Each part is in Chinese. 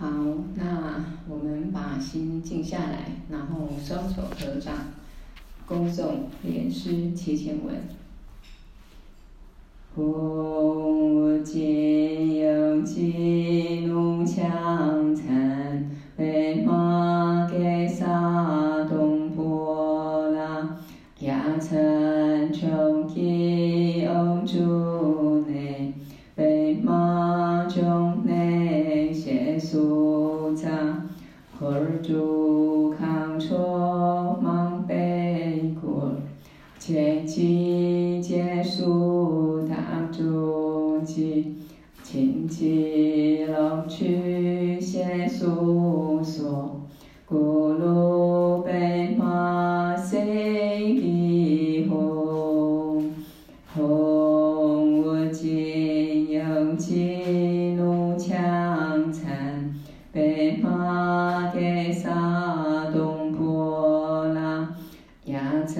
好，那我们把心静下来，然后双手合掌，恭送莲师祈请文。普济有情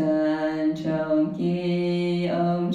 压参穷吉翁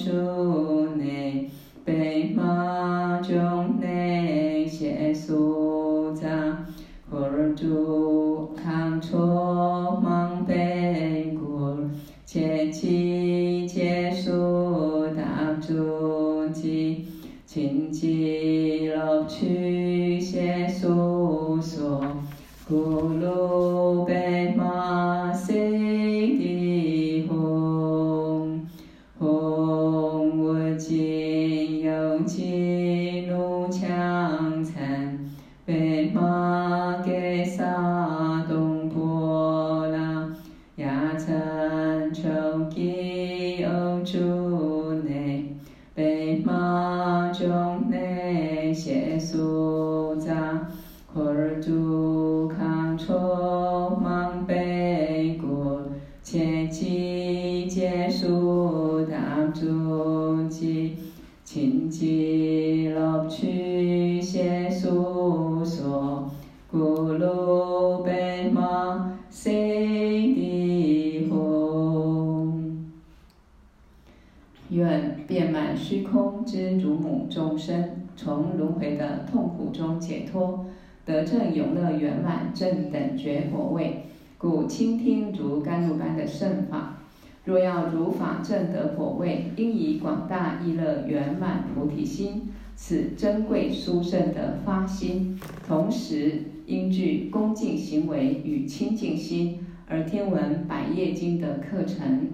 母众生，从轮回的痛苦中解脱，得证永乐圆满正等觉果位。故倾听如甘露般的圣法。若要如法证得果位，应以广大意乐圆满菩提心，此珍贵殊胜的发心，同时应具恭敬行为与清净心，而听闻百业经的课程。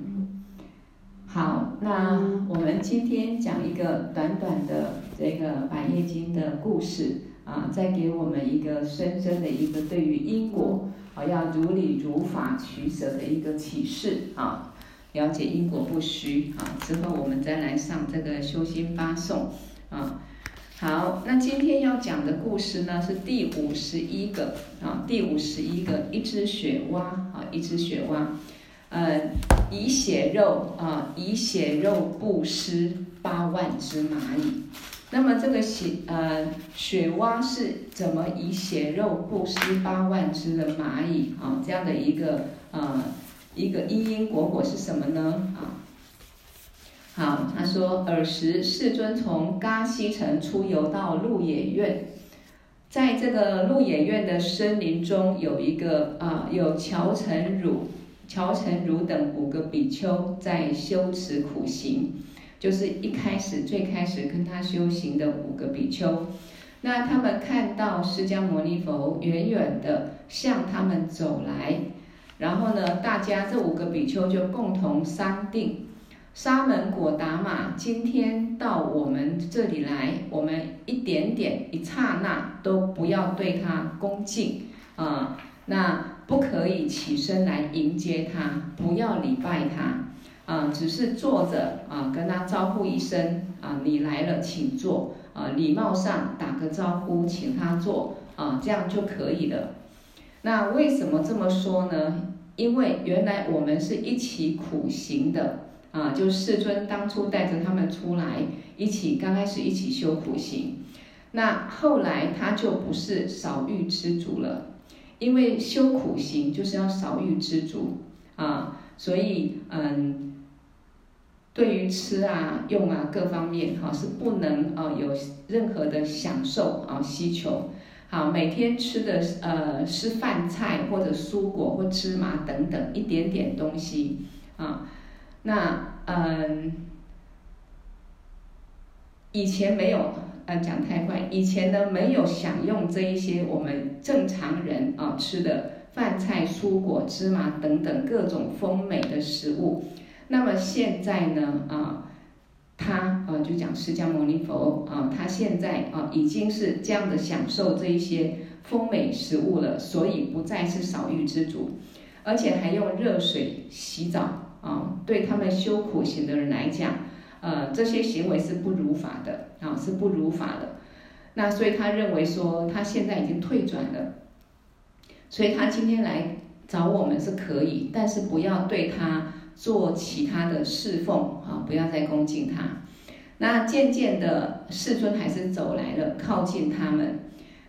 好，那我们今天讲一个短短的这个百业经的故事啊，再给我们一个深深的一个对于因果啊要如理如法取舍的一个启示啊，了解因果不虚啊。之后我们再来上这个修心八颂啊。好，那今天要讲的故事呢是第五十一个啊，第五十一个一只雪蛙啊，一只雪蛙。呃，以血肉啊，以血肉布施八万只蚂蚁。那么这个血呃雪蛙是怎么以血肉布施八万只的蚂蚁啊？这样的一个呃一个因因果果是什么呢？啊，好，他说尔时世尊从嘎西城出游到鹿野苑，在这个鹿野苑的森林中有一个啊有憍陈如。乔陈如等五个比丘在修持苦行，就是一开始最开始跟他修行的五个比丘。那他们看到释迦牟尼佛远远的向他们走来，然后呢，大家这五个比丘就共同商定：沙门果达玛今天到我们这里来，我们一点点一刹那都不要对他恭敬啊、那不可以起身来迎接他，不要礼拜他，啊，只是坐着啊，跟他招呼一声啊，你来了，请坐啊，礼貌上打个招呼，请他坐啊，这样就可以了。那为什么这么说呢？因为原来我们是一起苦行的啊，就世尊当初带着他们出来一起，刚开始一起修苦行，那后来他就不是少欲知足了。因为修苦行就是要少欲知足啊，所以嗯，对于吃啊、用啊各方面哈、是不能啊有任何的享受啊需求。好，每天吃的呃是饭菜或者蔬果或芝麻等等一点点东西啊。那嗯，以前没有，呃，讲太快，以前呢没有享用这一些我们正常人啊吃的饭菜、蔬果、芝麻等等各种丰美的食物。那么现在呢啊，他啊就讲释迦牟尼佛啊，他现在啊已经是这样的享受这一些丰美食物了，所以不再是少欲知足，而且还用热水洗澡。啊，对他们修苦行的人来讲，呃，这些行为是不如法的，啊，是不如法的。那所以他认为说，他现在已经退转了，所以他今天来找我们是可以，但是不要对他做其他的侍奉，啊，不要再恭敬他。那渐渐的，世尊还是走来了，靠近他们。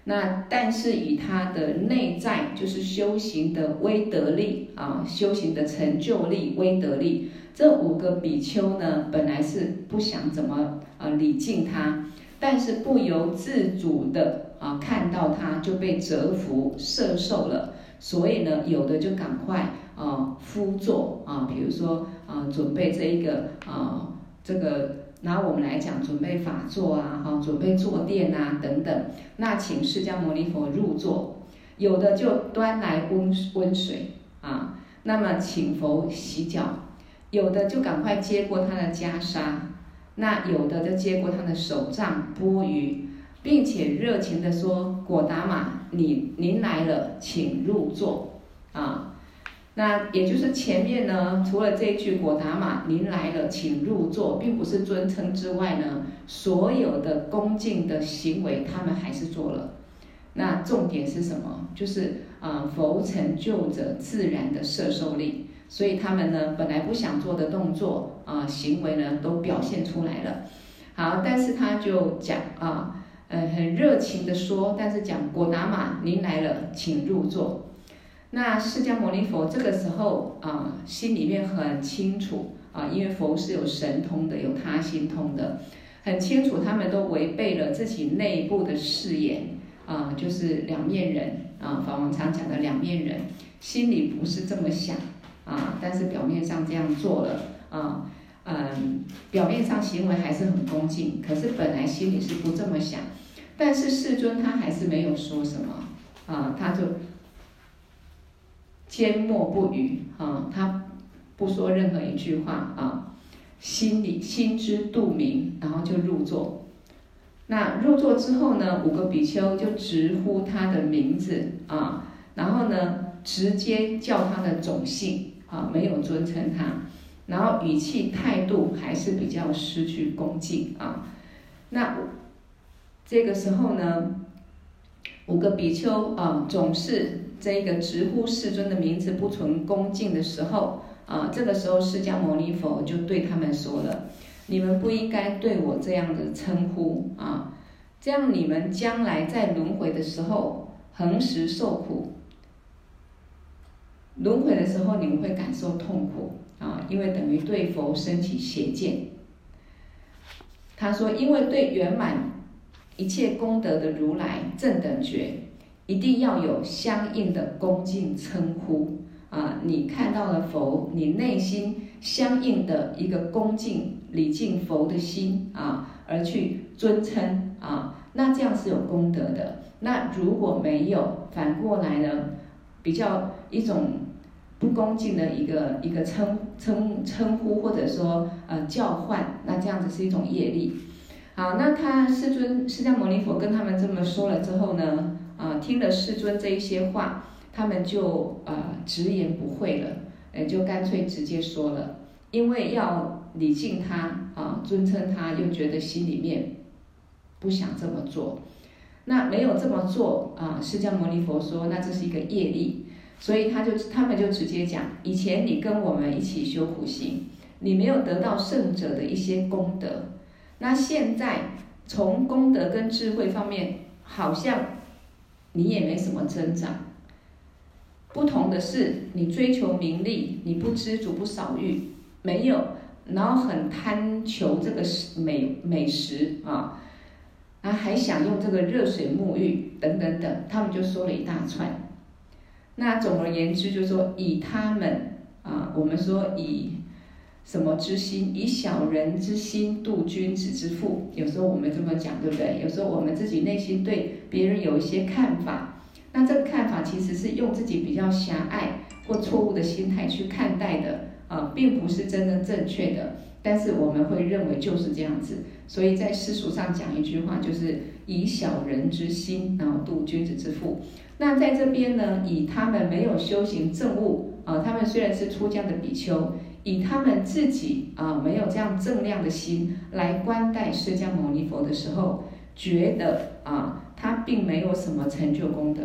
那但是以他的内在就是修行的威德力啊，修行的成就力、威德力，这五个比丘呢，本来是不想怎么啊礼敬他，但是不由自主的啊看到他就被折服摄受了，所以呢，有的就赶快啊敷坐啊，比如说啊准备这一个啊这个。拿我们来讲，准备法座啊，哈，准备坐垫啊，等等。那请释迦牟尼佛入座，有的就端来温温水啊，那么请佛洗脚，有的就赶快接过他的袈裟，那有的就接过他的手杖钵盂，并且热情地说：“果达玛，你您来了，请入座啊。”那也就是前面呢，除了这一句“果达玛，您来了，请入座”，并不是尊称之外呢，所有的恭敬的行为，他们还是做了。那重点是什么？就是啊，佛成就者自然的摄受力，所以他们呢，本来不想做的动作啊，行为呢，都表现出来了。好，但是他就讲啊，呃，很热情的说，但是讲“果达玛，您来了，请入座”。那释迦牟尼佛这个时候啊，心里面很清楚啊，因为佛是有神通的，有他心通的，很清楚他们都违背了自己内部的誓言啊，就是两面人啊，法王常讲的两面人，心里不是这么想啊，但是表面上这样做了啊，嗯，表面上行为还是很恭敬，可是本来心里是不这么想，但是世尊他还是没有说什么啊，他就。缄默不语啊，他不说任何一句话啊，心里心知肚明，然后就入座。那入座之后呢，五个比丘就直呼他的名字啊，然后呢，直接叫他的种姓啊，没有尊称他，然后语气态度还是比较失去恭敬啊。那这个时候呢，五个比丘啊，总是。这一个直呼世尊的名字不存恭敬的时候，啊，这个时候释迦牟尼佛就对他们说了：“你们不应该对我这样的称呼啊，这样你们将来在轮回的时候恒时受苦。轮回的时候你们会感受痛苦啊，因为等于对佛生起邪见。”他说：“因为对圆满一切功德的如来正等觉。”一定要有相应的恭敬称呼啊！你看到了佛，你内心相应的一个恭敬礼敬佛的心啊，而去尊称啊，那这样是有功德的。那如果没有，反过来呢，比较一种不恭敬的一个一个称称称呼，或者说呃叫唤，那这样子是一种业力。好，那他世尊释迦牟尼佛跟他们这么说了之后呢？啊，听了世尊这一些话，他们就啊直言不讳了，哎，就干脆直接说了，因为要礼敬他啊，尊称他，又觉得心里面不想这么做，那没有这么做啊，释迦牟尼佛说，那这是一个业力，所以他就他们就直接讲，以前你跟我们一起修苦行，你没有得到圣者的一些功德，那现在从功德跟智慧方面，好像。你也没什么增长，不同的是，你追求名利，你不知足不少欲，没有，然后很贪求这个美美食啊，然后还想用这个热水沐浴等等等，他们就说了一大串。那总而言之，就是说以他们啊，我们说以什么之心，以小人之心度君子之腹。有时候我们这么讲，对不对？有时候我们自己内心对别人有一些看法，那这个看法其实是用自己比较狭隘或错误的心态去看待的啊，并不是真正正确的。但是我们会认为就是这样子，所以在世俗上讲一句话，就是以小人之心，然后度君子之腹。那在这边呢，以他们没有修行证悟啊，他们虽然是出家的比丘，以他们自己啊没有这样正量的心来观待释迦牟尼佛的时候，觉得啊他并没有什么成就功德。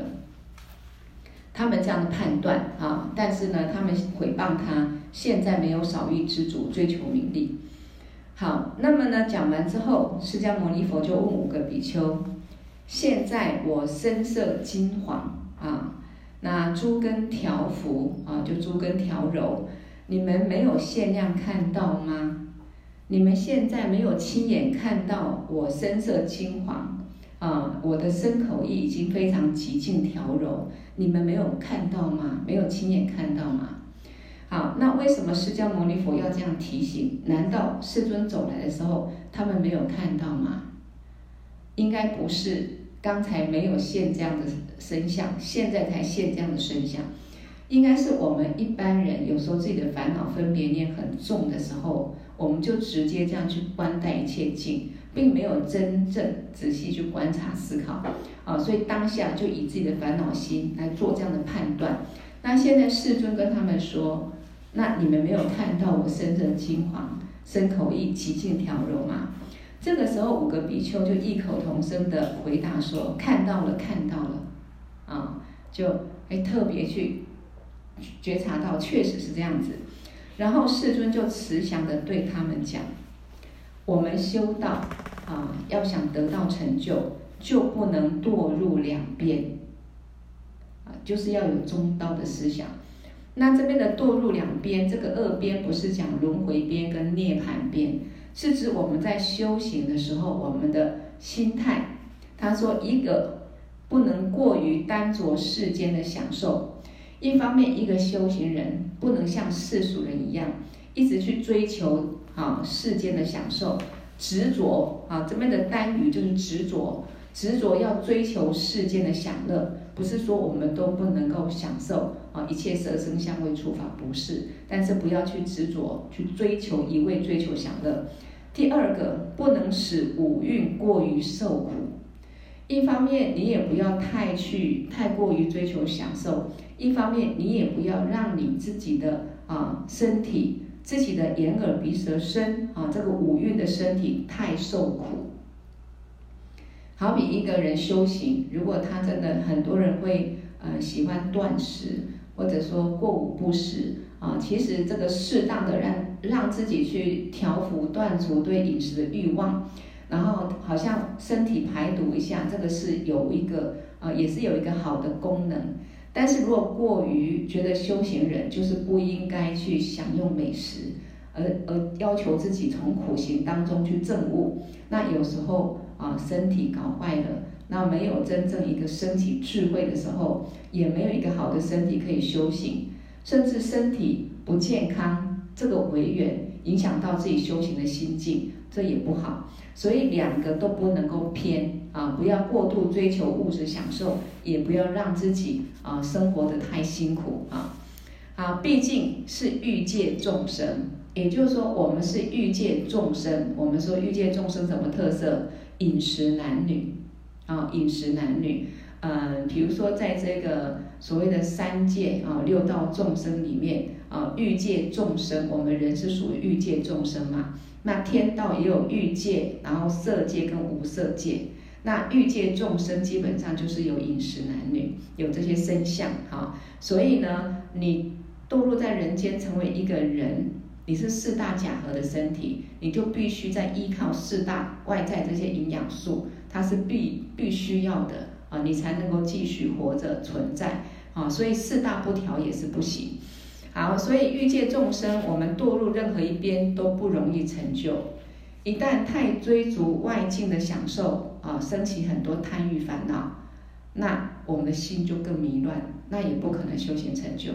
他们这样的判断啊，但是呢，他们毁谤他。现在没有少欲知足，追求名利。好，那么呢，讲完之后，释迦牟尼佛就问五个比丘：现在我身色金黄啊，那诸根调伏啊，就诸根调柔，你们没有限量看到吗？你们现在没有亲眼看到我身色金黄啊，我的身口意已经非常极尽调柔，你们没有看到吗？没有亲眼看到吗？好，那为什么释迦牟尼佛要这样提醒？难道世尊走来的时候，他们没有看到吗？应该不是，刚才没有现这样的身相，现在才现这样的身相。应该是我们一般人有时候自己的烦恼分别念很重的时候，我们就直接这样去观待一切境，并没有真正仔细去观察思考。啊，所以当下就以自己的烦恼心来做这样的判断。那现在世尊跟他们说。那你们没有看到我身色金黄，身口意极尽调柔吗？这个时候，五个比丘就异口同声的回答说：“看到了，看到了。”啊，就哎特别去觉察到，确实是这样子。然后世尊就慈祥的对他们讲：“我们修道啊，要想得到成就，就不能堕入两边啊，就是要有中道的思想。”那这边的堕入两边，这个二边不是讲轮回边跟涅槃边，是指我们在修行的时候，我们的心态。他说，一个不能过于耽着世间的享受，一方面，一个修行人不能像世俗人一样，一直去追求啊世间的享受，执着啊这边的耽于就是执着，执着要追求世间的享乐。不是说我们都不能够享受一切色声香味触法，不是，但是不要去执着去追求一味追求享乐。第二个，不能使五蕴过于受苦。一方面你也不要太去太过于追求享受，一方面你也不要让你自己的啊身体、自己的眼耳鼻舌身啊这个五蕴的身体太受苦。好比一个人修行，如果他真的很多人会呃喜欢断食，或者说过午不食啊，其实这个适当的让让自己去调伏断除对饮食的欲望，然后好像身体排毒一下，这个是有一个呃也是有一个好的功能。但是如果过于觉得修行人就是不应该去享用美食，而而要求自己从苦行当中去证悟，那有时候。啊，身体搞坏了，那没有真正一个身体智慧的时候，也没有一个好的身体可以修行，甚至身体不健康，这个违缘影响到自己修行的心境，这也不好。所以两个都不能够偏啊，不要过度追求物质享受，也不要让自己啊生活得太辛苦啊。啊，毕竟是欲界众生，也就是说我们是欲界众生。我们说欲界众生什么特色？饮食男女，啊，饮食男女，嗯，比如说在这个所谓的三界啊，六道众生里面啊，欲界众生，我们人是属于欲界众生嘛。那天道也有欲界，然后色界跟无色界。那欲界众生基本上就是有饮食男女，有这些身相哈。所以呢，你堕落在人间，成为一个人。你是四大假合的身体，你就必须在依靠四大外在这些营养素，它是必必须要的啊，你才能够继续活着存在啊。所以四大不调也是不行。好，所以欲界众生，我们堕入任何一边都不容易成就，一旦太追逐外境的享受啊，升起很多贪欲烦恼，那我们的心就更迷乱，那也不可能修行成就。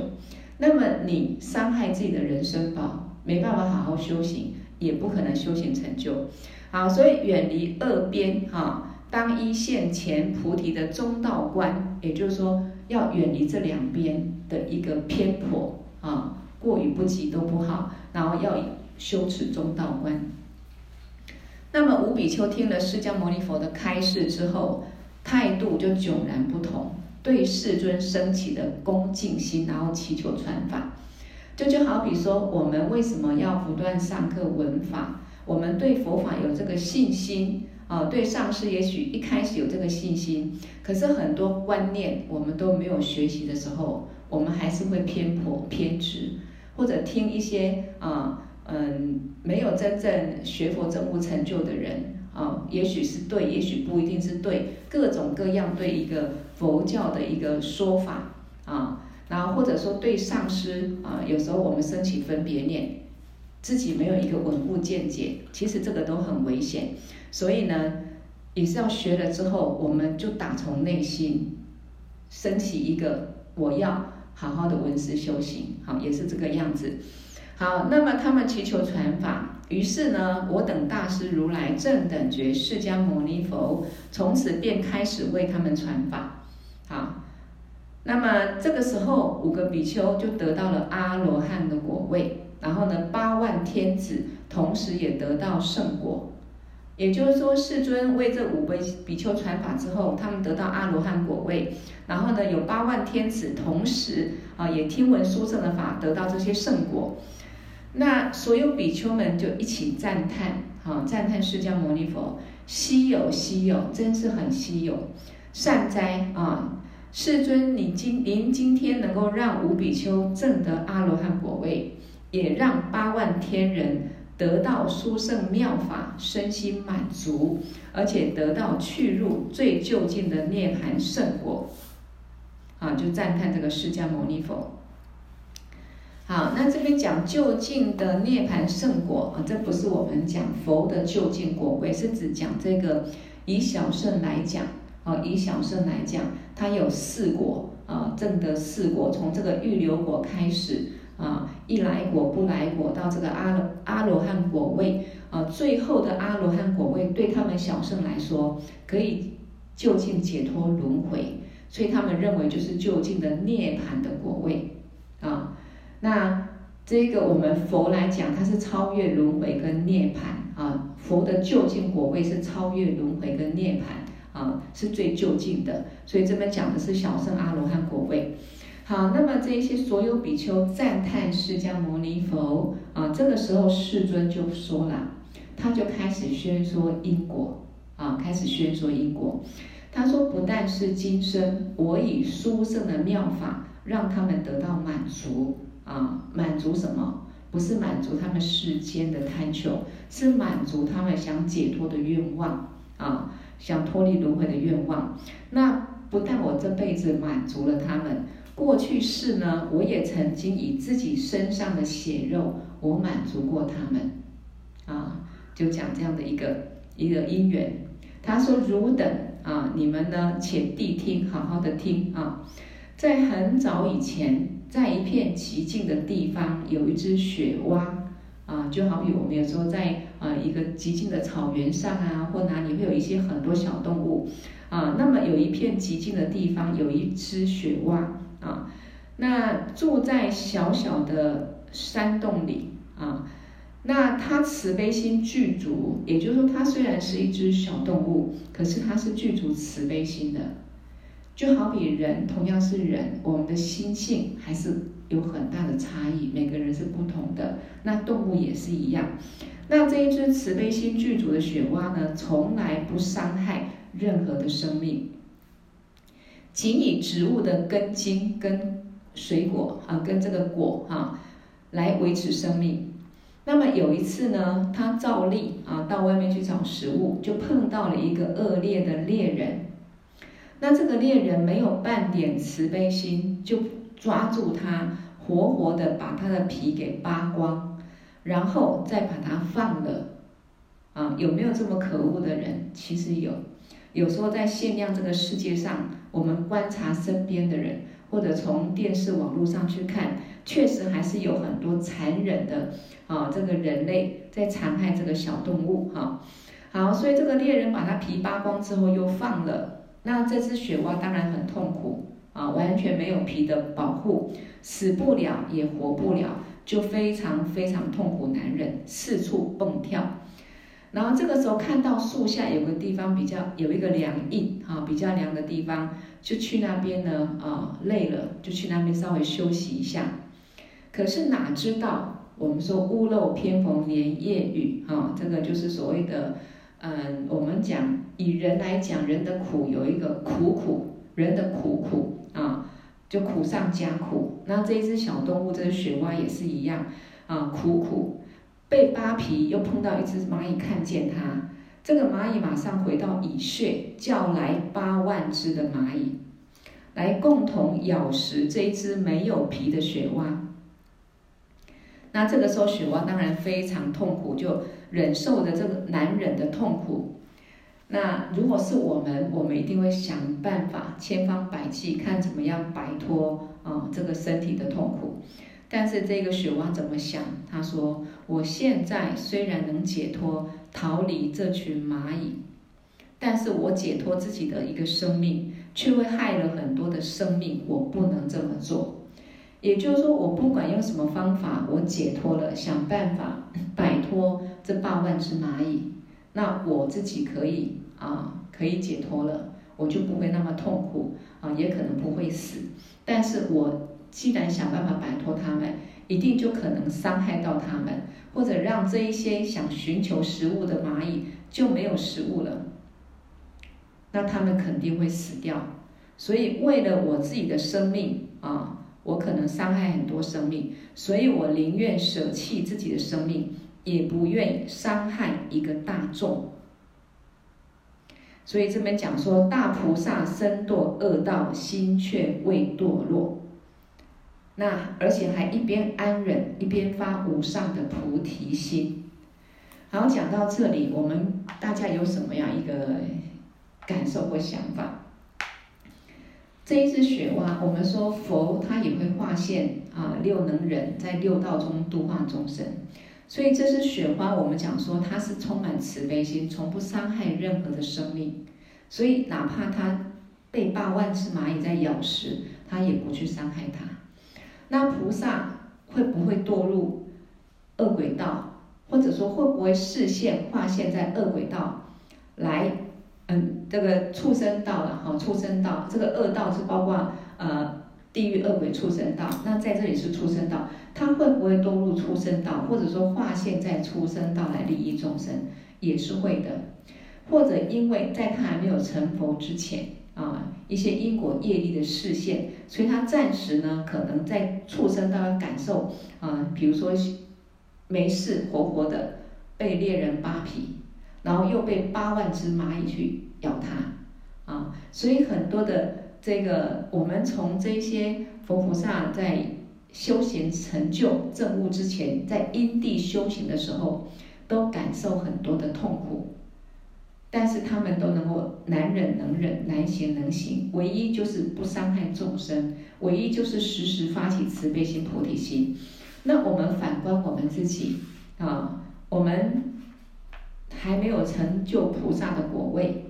那么你伤害自己的人生宝，没办法好好修行，也不可能修行成就。好，所以远离二边哈，当一线前菩提的中道观，也就是说要远离这两边的一个偏颇啊，过于不及都不好，然后要修持中道观。那么五比丘听了释迦牟尼佛的开示之后，态度就迥然不同，对世尊升起的恭敬心，然后祈求传法。这就，就好比说，我们为什么要不断上课闻法？我们对佛法有这个信心啊，对上师也许一开始有这个信心，可是很多观念我们都没有学习的时候，我们还是会偏颇偏执，或者听一些啊。嗯，没有真正学佛证悟成就的人啊，也许是对，也许不一定是对，各种各样对一个佛教的一个说法啊，然后或者说对上师啊，有时候我们升起分别念，自己没有一个稳固见解，其实这个都很危险。所以呢，也是要学了之后，我们就打从内心升起一个我要好好的闻思修行，好，也是这个样子。好，那么他们祈求传法，于是呢，我等大师如来正等觉释迦牟尼佛从此便开始为他们传法。好，那么这个时候五个比丘就得到了阿罗汉的果位，然后呢，八万天子同时也得到圣果。也就是说，世尊为这五位比丘传法之后，他们得到阿罗汉果位，然后呢，有八万天子同时啊也听闻殊胜的法，得到这些圣果。那所有比丘们就一起赞叹，哈，赞叹释迦牟尼佛，稀有稀有，真是很稀有，善哉啊！世尊，你今您今天能够让五比丘证得阿罗汉果位，也让八万天人得到殊胜妙法，身心满足，而且得到去入最究竟的涅槃圣果，啊，就赞叹这个释迦牟尼佛。好，那这边讲究竟的涅槃圣果啊，这不是我们讲佛的究竟果位，是指讲这个以小乘来讲啊，以小乘来讲，它有四果啊，正得四果，从这个预流果开始啊，一来果、不来果到这个阿罗阿罗汉果位啊，最后的阿罗汉果位对他们小圣来说，可以就近解脱轮回，所以他们认为就是就近的涅槃的果位啊。那这个我们佛来讲，它是超越轮回跟涅槃啊。佛的就近果位是超越轮回跟涅槃啊，是最就近的。所以这边讲的是小圣阿罗汉果位。好，那么这一些所有比丘赞叹释迦牟尼佛啊，这个时候世尊就说了，他就开始宣说因果啊，开始宣说因果。他说，不但是今生，我以殊胜的妙法，让他们得到满足。啊，满足什么？不是满足他们世间的贪求，是满足他们想解脱的愿望啊，想脱离轮回的愿望。那不但我这辈子满足了他们，过去世呢，我也曾经以自己身上的血肉，我满足过他们。啊，就讲这样的一个一个因缘。他说：“汝等啊，你们呢，且谛听，好好的听啊，在很早以前。”在一片寂静的地方，有一只雪蛙，啊，就好比我们有时候在啊一个寂静的草原上啊，或哪里会有一些很多小动物，啊，那么有一片寂静的地方，有一只雪蛙，啊，那住在小小的山洞里，啊，那它慈悲心具足，也就是说，它虽然是一只小动物，可是它是具足慈悲心的。就好比人同样是人，我们的心性还是有很大的差异，每个人是不同的。那动物也是一样。那这一只慈悲心具足的雪蛙呢，从来不伤害任何的生命，仅以植物的根茎跟水果啊，跟这个果哈来维持生命。那么有一次呢，他照例啊到外面去找食物，就碰到了一个恶劣的猎人。那这个猎人没有半点慈悲心，就抓住他，活活的把他的皮给扒光，然后再把他放了，啊，有没有这么可恶的人？其实有。有时候在限量这个世界上，我们观察身边的人，或者从电视网络上去看，确实还是有很多残忍的啊，这个人类在残害这个小动物哈。好，所以这个猎人把它皮扒光之后又放了，那这只雪蛙当然很痛苦啊，完全没有皮的保护，死不了也活不了，就非常非常痛苦难忍，四处蹦跳。然后这个时候看到树下有个地方比较有一个凉荫哈，比较凉的地方，就去那边呢啊，累了就去那边稍微休息一下。可是哪知道我们说屋漏偏逢连夜雨哈，这个就是所谓的嗯，我们讲以人来讲，人的苦有一个苦苦，人的苦苦啊，就苦上加苦。那这一只小动物，这只雪蛙也是一样啊，苦苦。被扒皮，又碰到一只蚂蚁，看见它，这个蚂蚁马上回到蚁穴，叫来八万只的蚂蚁，来共同咬食这一只没有皮的雪蛙。那这个时候，雪蛙当然非常痛苦，就忍受着这个难忍的痛苦。那如果是我们，我们一定会想办法，千方百计，看怎么样摆脱啊这个身体的痛苦。但是这个雪蛙怎么想？他说：“我现在虽然能解脱，逃离这群蚂蚁，但是我解脱自己的一个生命，却会害了很多的生命。我不能这么做。也就是说，我不管用什么方法，我解脱了，想办法 摆脱这八万只蚂蚁，那我自己可以啊，可以解脱了，我就不会那么痛苦啊，也可能不会死。但是我。”既然想办法摆脱他们，一定就可能伤害到他们，或者让这一些想寻求食物的蚂蚁就没有食物了，那他们肯定会死掉。所以为了我自己的生命啊，我可能伤害很多生命，所以我宁愿舍弃自己的生命，也不愿意伤害一个大众。所以这边讲说，大菩萨身堕恶道，心却未堕落。那而且还一边安忍，一边发无上的菩提心。好，讲到这里，我们大家有什么样一个感受或想法？这一只雪蛙，我们说佛他也会化现啊六能忍，在六道中度化众生。所以这只雪花，我们讲说它是充满慈悲心，从不伤害任何的生命。所以哪怕它被八万只蚂蚁在咬食，它也不去伤害它。那菩萨会不会堕入恶鬼道，或者说会不会视线化现在恶鬼道来？嗯，这个畜生道了哈，畜生道这个恶道是包括呃地狱恶鬼畜生道。那在这里是畜生道，他会不会堕入畜生道，或者说化现在畜生道来利益众生，也是会的。或者因为在他还没有成佛之前。啊，一些因果业力的示现，所以他暂时呢，可能在畜生道感受啊，比如说没事活活的被猎人扒皮，然后又被八万只蚂蚁去咬他，啊，所以很多的这个，我们从这些佛菩萨在修行成就证悟之前，在因地修行的时候，都感受很多的痛苦。但是他们都能够难忍能忍，难行能行，唯一就是不伤害众生，唯一就是时时发起慈悲心、菩提心。那我们反观我们自己啊，我们还没有成就菩萨的果位，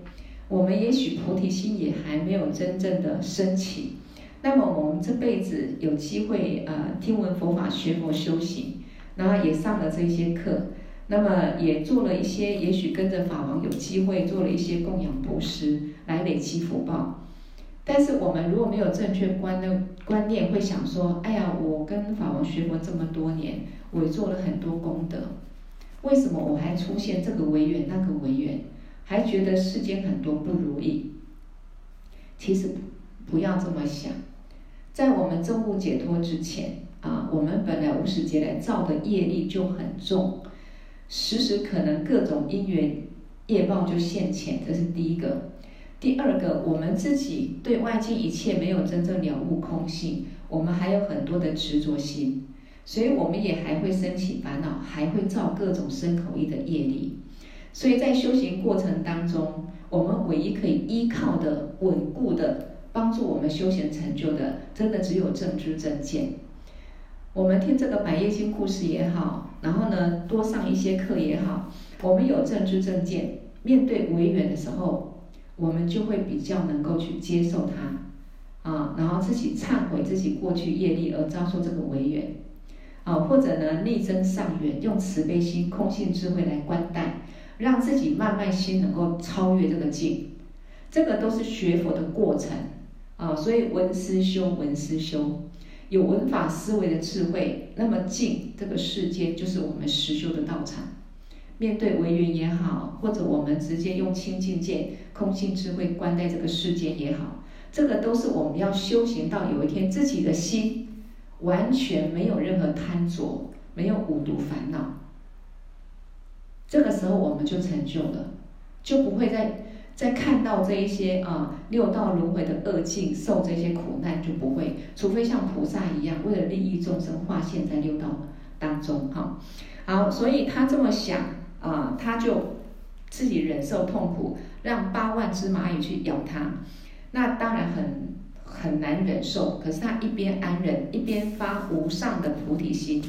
我们也许菩提心也还没有真正的升起。那么我们这辈子有机会呃听闻佛法、学佛修行，然后也上了这些课。那么也做了一些，也许跟着法王有机会做了一些供养布施，来累积福报。但是我们如果没有正确观的观念，会想说：哎呀，我跟法王学佛这么多年，我做了很多功德，为什么我还出现这个违缘那个违缘，还觉得世间很多不如意？其实不要这么想，在我们证悟解脱之前啊，我们本来无始劫来造的业力就很重。时时可能各种因缘业报就现前，这是第一个。第二个，我们自己对外境一切没有真正了悟空性，我们还有很多的执着心，所以我们也还会升起烦恼，还会造各种身口意的业力。所以在修行过程当中，我们唯一可以依靠的、稳固的帮助我们修行成就的，真的只有正知正见。我们听这个百叶经故事也好，然后呢，多上一些课也好，我们有正知正见，面对违缘的时候，我们就会比较能够去接受它，啊，然后自己忏悔自己过去业力而遭受这个违缘，啊，或者呢，力争上缘，用慈悲心、空性智慧来观待，让自己慢慢心能够超越这个境，这个都是学佛的过程，啊，所以闻思修，闻思修。有文法思维的智慧，那么静这个世界就是我们实修的道场。面对违缘也好，或者我们直接用清净见、空性智慧观待这个世界也好，这个都是我们要修行到有一天自己的心完全没有任何贪着，没有五毒烦恼。这个时候我们就成就了，就不会再。在看到这一些啊六道轮回的恶境，受这些苦难就不会，除非像菩萨一样，为了利益众生化现在六道当中哈。好，所以他这么想啊，他就自己忍受痛苦，让八万只蚂蚁去咬他，那当然很很难忍受。可是他一边安忍，一边发无上的菩提心。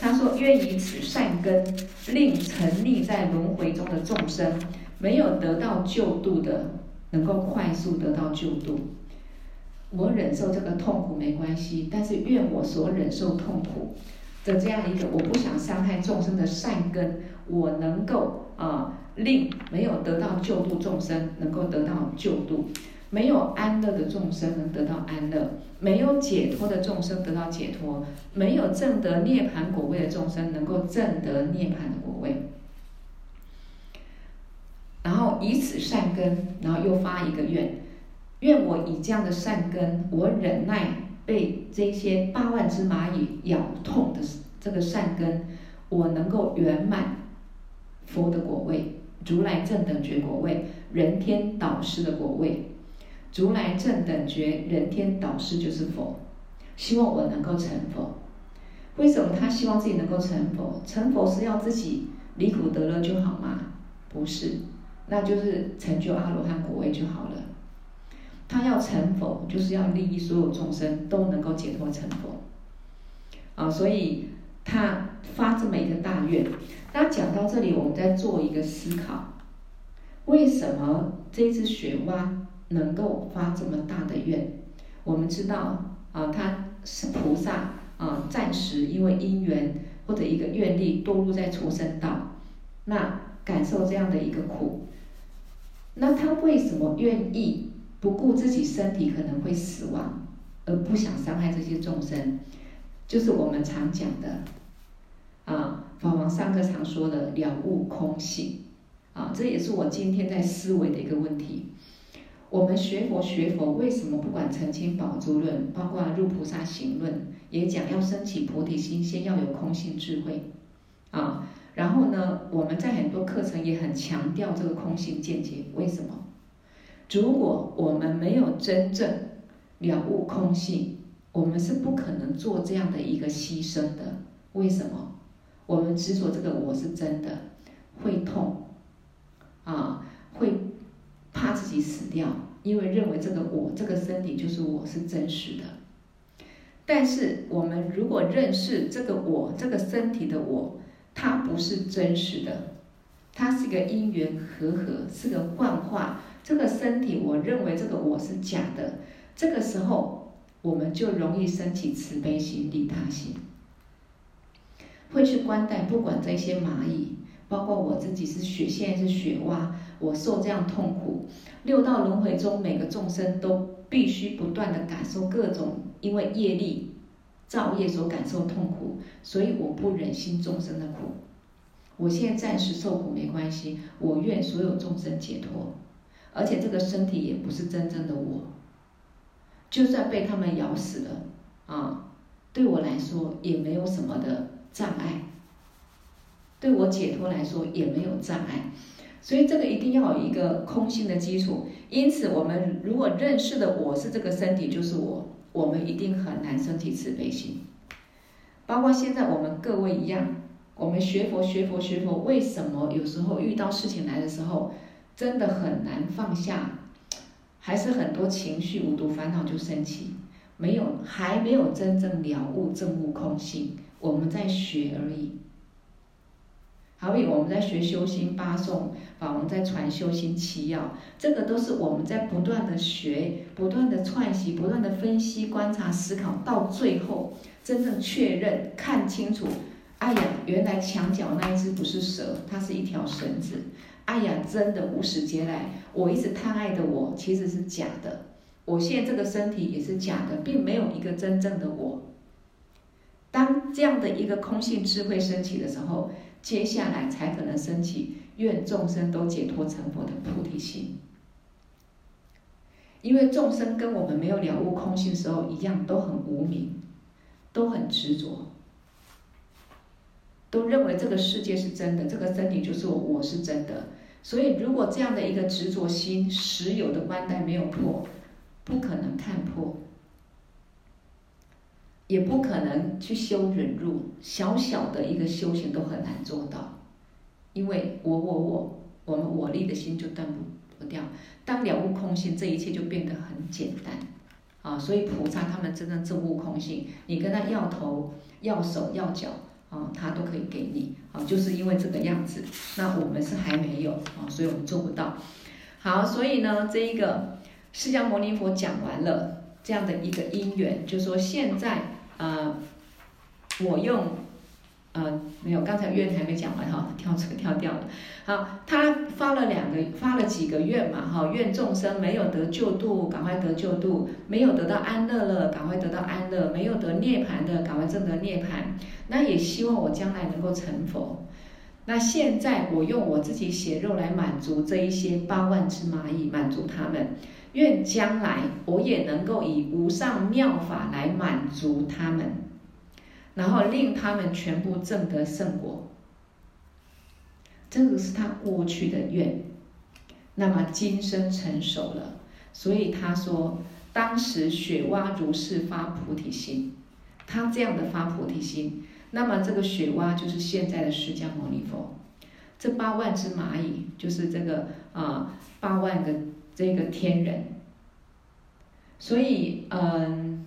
他说：“愿以此善根，令沉溺在轮回中的众生。”没有得到救度的，能够快速得到救度。我忍受这个痛苦没关系，但是愿我所忍受痛苦的这样一个我不想伤害众生的善根，我能够啊令没有得到救度众生能够得到救度，没有安乐的众生能得到安乐，没有解脱的众生得到解脱，没有证得涅槃果位的众生能够证得涅槃的果位。以此善根，然后又发一个愿，愿我以这样的善根，我忍耐被这些八万只蚂蚁咬痛的这个善根，我能够圆满佛的果位，如来正等觉果位，人天导师的果位。如来正等觉，人天导师就是佛，希望我能够成佛。为什么他希望自己能够成佛？成佛是要自己离苦得乐就好吗？不是。那就是成就阿罗汉果位就好了。他要成佛，就是要利益所有众生都能够解脱成佛。啊，所以他发这么一个大愿。那讲到这里，我们再做一个思考：为什么这只雪蛙能够发这么大的愿？我们知道啊，他是菩萨啊，暂时因为因缘或者一个愿力堕入在畜生道，那感受这样的一个苦。那他为什么愿意不顾自己身体可能会死亡，而不想伤害这些众生？就是我们常讲的，啊，法王上课常说的了悟空性，啊，这也是我今天在思维的一个问题。我们学佛学佛，为什么不管《澄清宝珠论》，包括《入菩萨行论》，也讲要升起菩提心，先要有空性智慧，啊？然后呢，我们在很多课程也很强调这个空性见解。为什么？如果我们没有真正了悟空性，我们是不可能做这样的一个牺牲的。为什么？我们执着这个我是真的，会痛，啊，会怕自己死掉，因为认为这个我这个身体就是我是真实的。但是我们如果认识这个我这个身体的我，它不是真实的，它是一个因缘和合，是个幻化。这个身体，我认为这个我是假的。这个时候，我们就容易升起慈悲心、利他心，会去观待不管这些蚂蚁，包括我自己是雪，现在是雪蛙，我受这样痛苦。六道轮回中，每个众生都必须不断地感受各种因为业力。造业所感受痛苦，所以我不忍心众生的苦。我现在暂时受苦没关系，我愿所有众生解脱。而且这个身体也不是真正的我，就算被他们咬死了，啊，对我来说也没有什么的障碍。对我解脱来说也没有障碍，所以这个一定要有一个空性的基础。因此，我们如果认识的我是这个身体，就是我。我们一定很难升起慈悲心，包括现在我们各位一样，我们学佛学佛学佛，为什么有时候遇到事情来的时候，真的很难放下，还是很多情绪、五毒烦恼就升起，没有还没有真正了悟证悟空性，我们在学而已。好比我们在学修心八颂，法王在传修心七要，这个都是我们在不断的学、不断的串习、不断的分析、观察、思考，到最后真正确认、看清楚。哎呀，原来墙角那一只不是蛇，它是一条绳子。哎呀，真的无始劫来，我一直贪爱的我其实是假的，我现在这个身体也是假的，并没有一个真正的我。当这样的一个空性智慧升起的时候，接下来才可能升起愿众生都解脱成佛的菩提心。因为众生跟我们没有了悟空性的时候一样，都很无明，都很执着。都认为这个世界是真的，这个身体就是我，我是真的。所以，如果这样的一个执着心、实有的关带没有破，不可能看破，也不可能去修忍辱。小小的一个修行都很难做到，因为我、我、我，我们我立的心就断不不掉。当了悟空性，这一切就变得很简单啊！所以菩萨他们真正证悟空性，你跟他要头、要手、要脚。啊，他都可以给你啊，就是因为这个样子。那我们是还没有啊，所以我们做不到。好，所以呢，这一个释迦牟尼佛讲完了这样的一个因缘，就说现在呃，我用。呃，没有，刚才愿还没讲完哈，跳车跳掉了。好，他发了两个，发了几个愿嘛哈，愿众生没有得救度，赶快得救度；没有得到安乐了，赶快得到安乐；没有得涅槃的，赶快证得涅槃。那也希望我将来能够成佛。那现在我用我自己血肉来满足这一些八万只蚂蚁，满足他们。愿将来我也能够以无上妙法来满足他们。然后令他们全部证得圣果，这个是他过去的愿。那么今生成熟了，所以他说，当时雪蛙如是发菩提心，他这样的发菩提心，那么这个雪蛙就是现在的释迦牟尼佛，这八万只蚂蚁就是这个啊八万个这个天人，所以嗯。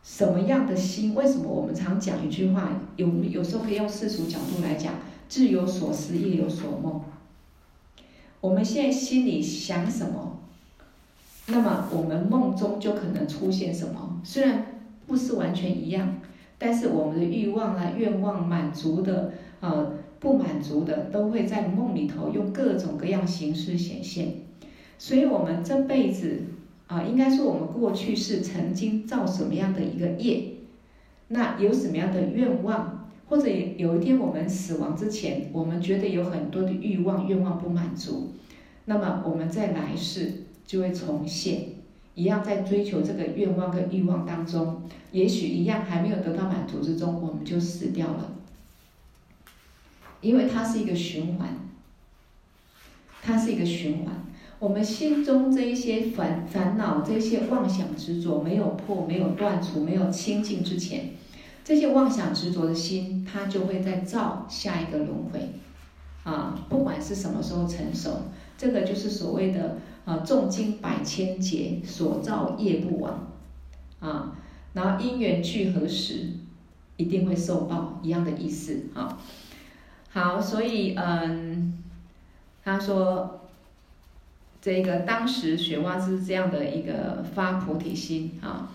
什么样的心？为什么我们常讲一句话？有有时候可以用世俗角度来讲，日有所思，夜有所梦。我们现在心里想什么，那么我们梦中就可能出现什么。虽然不是完全一样，但是我们的欲望啊、愿望满足的，呃，不满足的，都会在梦里头用各种各样形式显现。所以，我们这辈子。啊，应该说我们过去是曾经造什么样的一个业，那有什么样的愿望，或者有一天我们死亡之前，我们觉得有很多的欲望，愿望不满足，那么我们在来世就会重现，一样在追求这个愿望跟欲望当中，也许一样还没有得到满足之中，我们就死掉了，因为它是一个循环，它是一个循环。我们心中这一些烦烦恼、这些妄想执着没有破、没有断除、没有清净之前，这些妄想执着的心，它就会再造下一个轮回，啊，不管是什么时候成熟，这个就是所谓的啊，诵经百千劫所造业不亡，啊，然后因缘聚合时，一定会受报，一样的意思啊。好，所以嗯，他说。这个当时雪蛙是这样的一个发菩提心啊，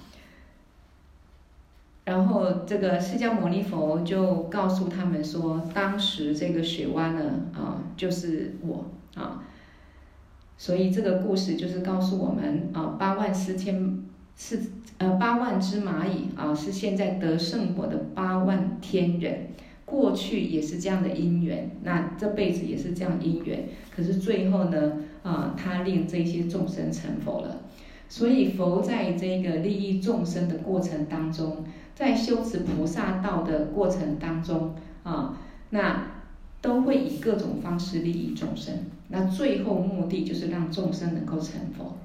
然后这个释迦牟尼佛就告诉他们说，当时这个雪蛙呢啊就是我啊，所以这个故事就是告诉我们啊，八万四千是呃八万只蚂蚁啊是现在得圣果的八万天人，过去也是这样的因缘，那这辈子也是这样因缘，可是最后呢？啊，他令这些众生成佛了，所以佛在这个利益众生的过程当中，在修持菩萨道的过程当中啊，那都会以各种方式利益众生，那最后目的就是让众生能够成佛。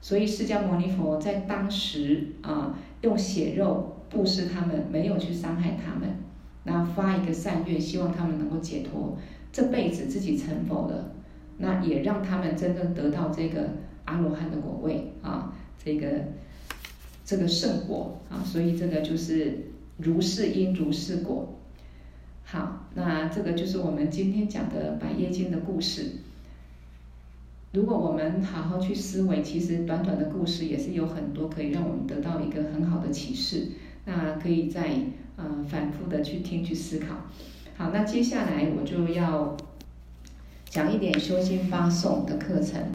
所以释迦牟尼佛在当时啊，用血肉布施他们，没有去伤害他们那发一个善愿，希望他们能够解脱，这辈子自己成佛了，那也让他们真正得到这个阿罗汉的果位啊，这个这个圣果啊，所以这个就是如是因如是果。好，那这个就是我们今天讲的百叶经的故事。如果我们好好去思维，其实短短的故事也是有很多可以让我们得到一个很好的启示。那可以再呃反复的去听去思考。好，那接下来我就要讲一点修心发送的课程。